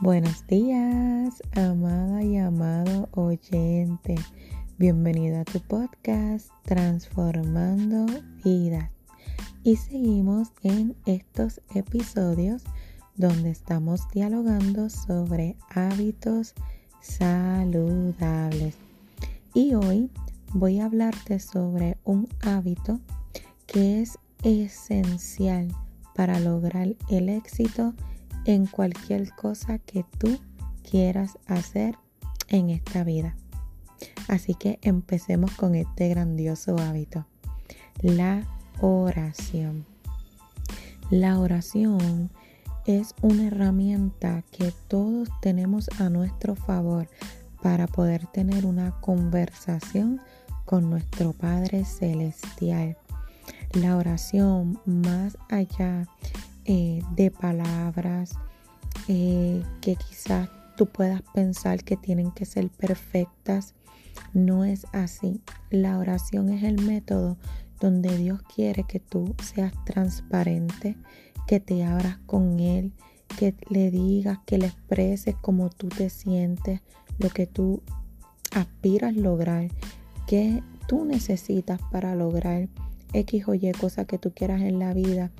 Buenos días, amada y amado oyente. Bienvenido a tu podcast Transformando Vidas. Y seguimos en estos episodios donde estamos dialogando sobre hábitos saludables. Y hoy voy a hablarte sobre un hábito que es esencial para lograr el éxito en cualquier cosa que tú quieras hacer en esta vida. Así que empecemos con este grandioso hábito, la oración. La oración es una herramienta que todos tenemos a nuestro favor para poder tener una conversación con nuestro Padre Celestial. La oración, más allá eh, de palabras eh, que quizás tú puedas pensar que tienen que ser perfectas. No es así. La oración es el método donde Dios quiere que tú seas transparente, que te abras con Él, que le digas, que le expreses cómo tú te sientes, lo que tú aspiras lograr, que tú necesitas para lograr X o Y cosa que tú quieras en la vida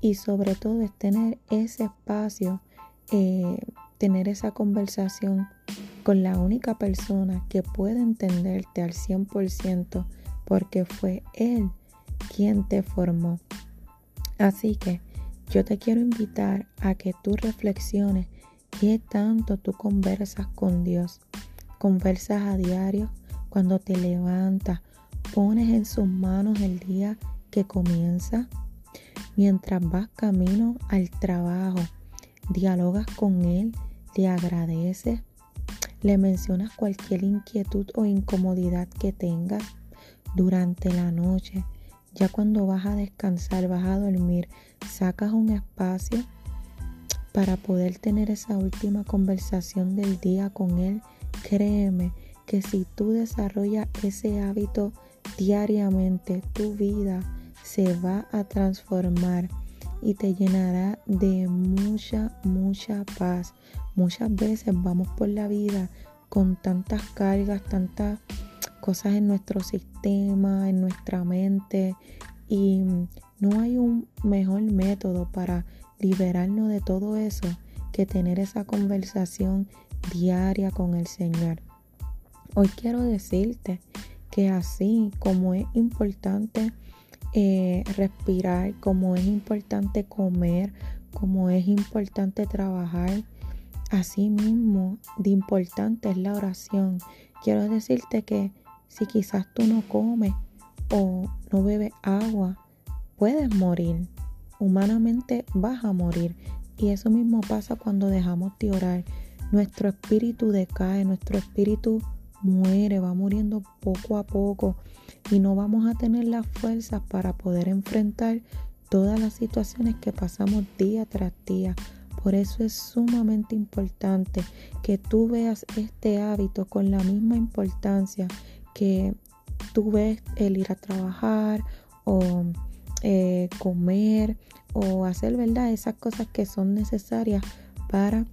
y sobre todo es tener ese espacio, eh, tener esa conversación con la única persona que puede entenderte al 100% porque fue Él quien te formó. Así que yo te quiero invitar a que tú reflexiones qué tanto tú conversas con Dios. Conversas a diario cuando te levantas, pones en sus manos el día que comienza mientras vas camino al trabajo. Dialogas con él, le agradeces, le mencionas cualquier inquietud o incomodidad que tengas durante la noche. Ya cuando vas a descansar, vas a dormir, sacas un espacio para poder tener esa última conversación del día con él. Créeme que si tú desarrollas ese hábito diariamente, tu vida se va a transformar y te llenará de mucha, mucha paz. Muchas veces vamos por la vida con tantas cargas, tantas cosas en nuestro sistema, en nuestra mente y no hay un mejor método para liberarnos de todo eso que tener esa conversación diaria con el Señor. Hoy quiero decirte que así como es importante eh, respirar, como es importante comer, como es importante trabajar. Así mismo, de importante es la oración. Quiero decirte que si quizás tú no comes o no bebes agua, puedes morir. Humanamente vas a morir. Y eso mismo pasa cuando dejamos de orar. Nuestro espíritu decae, nuestro espíritu muere, va muriendo poco a poco y no vamos a tener las fuerzas para poder enfrentar todas las situaciones que pasamos día tras día. Por eso es sumamente importante que tú veas este hábito con la misma importancia que tú ves el ir a trabajar o eh, comer o hacer, ¿verdad? Esas cosas que son necesarias para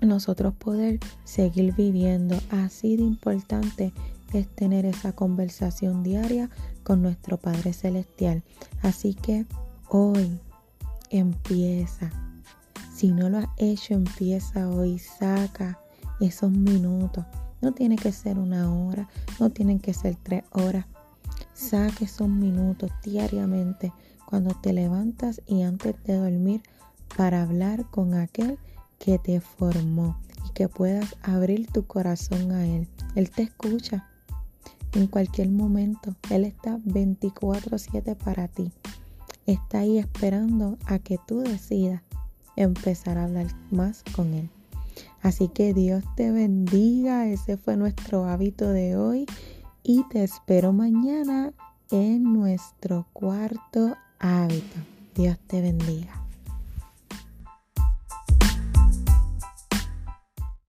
nosotros poder seguir viviendo. Así de importante es tener esa conversación diaria con nuestro Padre Celestial. Así que hoy empieza. Si no lo has hecho, empieza hoy. Saca esos minutos. No tiene que ser una hora, no tienen que ser tres horas. Saca esos minutos diariamente cuando te levantas y antes de dormir para hablar con aquel que te formó y que puedas abrir tu corazón a Él. Él te escucha en cualquier momento. Él está 24/7 para ti. Está ahí esperando a que tú decidas empezar a hablar más con Él. Así que Dios te bendiga. Ese fue nuestro hábito de hoy. Y te espero mañana en nuestro cuarto hábito. Dios te bendiga.